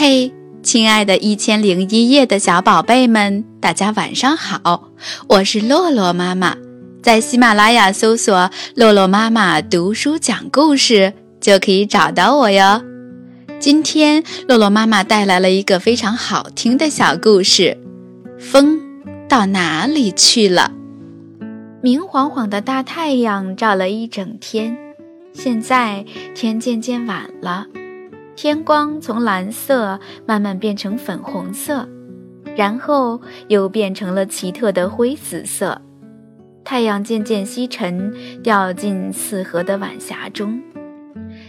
嘿，亲爱的《一千零一夜》的小宝贝们，大家晚上好！我是洛洛妈妈，在喜马拉雅搜索“洛洛妈妈读书讲故事”就可以找到我哟。今天，洛洛妈妈带来了一个非常好听的小故事：风到哪里去了？明晃晃的大太阳照了一整天，现在天渐渐晚了。天光从蓝色慢慢变成粉红色，然后又变成了奇特的灰紫色。太阳渐渐西沉，掉进四合的晚霞中。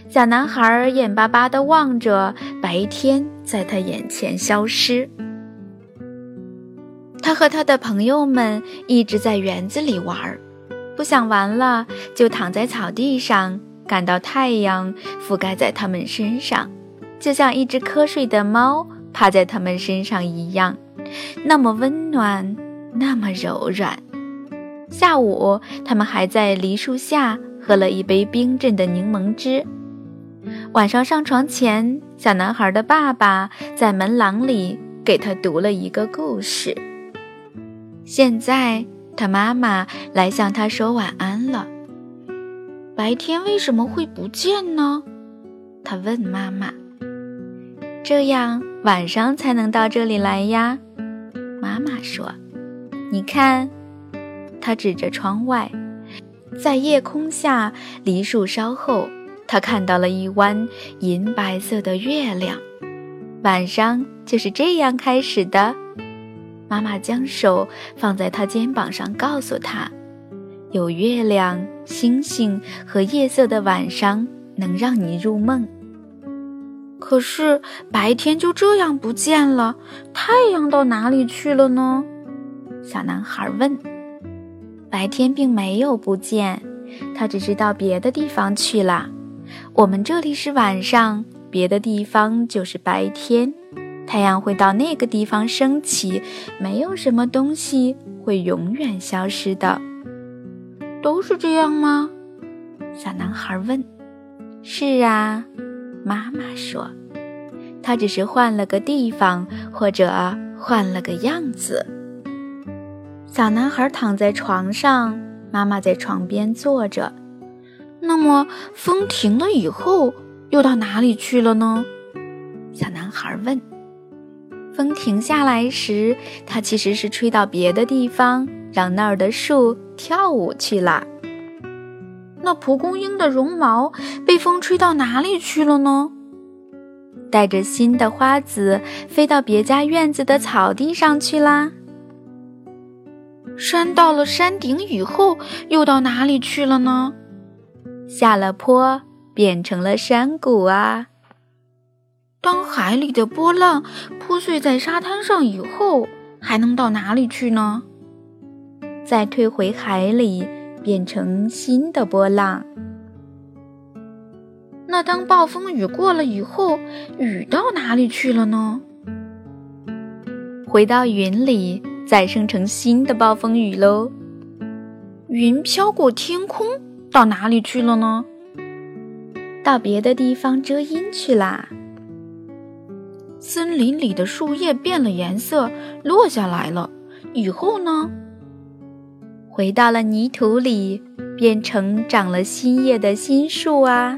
小男孩眼巴巴地望着白天在他眼前消失。他和他的朋友们一直在园子里玩，不想玩了就躺在草地上，感到太阳覆盖在他们身上。就像一只瞌睡的猫趴在他们身上一样，那么温暖，那么柔软。下午，他们还在梨树下喝了一杯冰镇的柠檬汁。晚上上床前，小男孩的爸爸在门廊里给他读了一个故事。现在，他妈妈来向他说晚安了。白天为什么会不见呢？他问妈妈。这样晚上才能到这里来呀，妈妈说：“你看。”他指着窗外，在夜空下，梨树梢后，他看到了一弯银白色的月亮。晚上就是这样开始的。妈妈将手放在他肩膀上，告诉他：“有月亮、星星和夜色的晚上，能让你入梦。”可是白天就这样不见了，太阳到哪里去了呢？小男孩问。白天并没有不见，它只是到别的地方去了。我们这里是晚上，别的地方就是白天。太阳会到那个地方升起，没有什么东西会永远消失的。都是这样吗？小男孩问。是啊。妈妈说：“他只是换了个地方，或者换了个样子。”小男孩躺在床上，妈妈在床边坐着。那么，风停了以后，又到哪里去了呢？小男孩问。风停下来时，它其实是吹到别的地方，让那儿的树跳舞去了。那蒲公英的绒毛被风吹到哪里去了呢？带着新的花籽飞到别家院子的草地上去啦。山到了山顶以后，又到哪里去了呢？下了坡变成了山谷啊。当海里的波浪铺碎在沙滩上以后，还能到哪里去呢？再退回海里。变成新的波浪。那当暴风雨过了以后，雨到哪里去了呢？回到云里，再生成新的暴风雨喽。云飘过天空，到哪里去了呢？到别的地方遮阴去啦。森林里的树叶变了颜色，落下来了。以后呢？回到了泥土里，变成长了新叶的新树啊！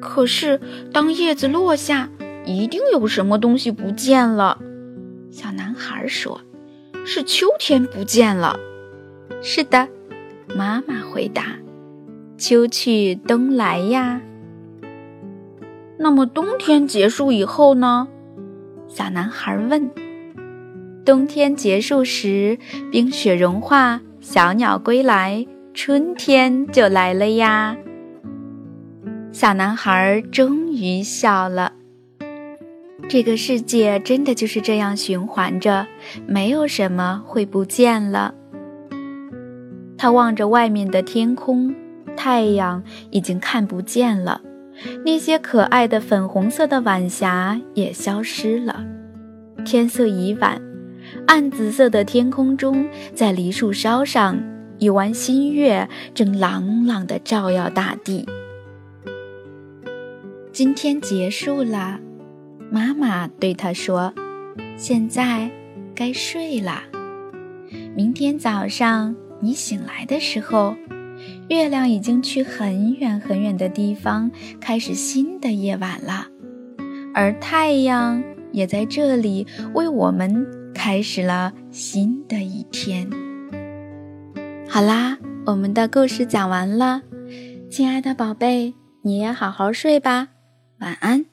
可是，当叶子落下，一定有什么东西不见了。小男孩说：“是秋天不见了。”是的，妈妈回答：“秋去冬来呀。”那么，冬天结束以后呢？小男孩问。冬天结束时，冰雪融化，小鸟归来，春天就来了呀。小男孩终于笑了。这个世界真的就是这样循环着，没有什么会不见了。他望着外面的天空，太阳已经看不见了，那些可爱的粉红色的晚霞也消失了，天色已晚。暗紫色的天空中，在梨树梢上，一弯新月正朗朗地照耀大地。今天结束了，妈妈对他说：“现在该睡了。明天早上你醒来的时候，月亮已经去很远很远的地方，开始新的夜晚了。而太阳也在这里为我们开始了新的一天。”好啦，我们的故事讲完了，亲爱的宝贝，你也好好睡吧，晚安。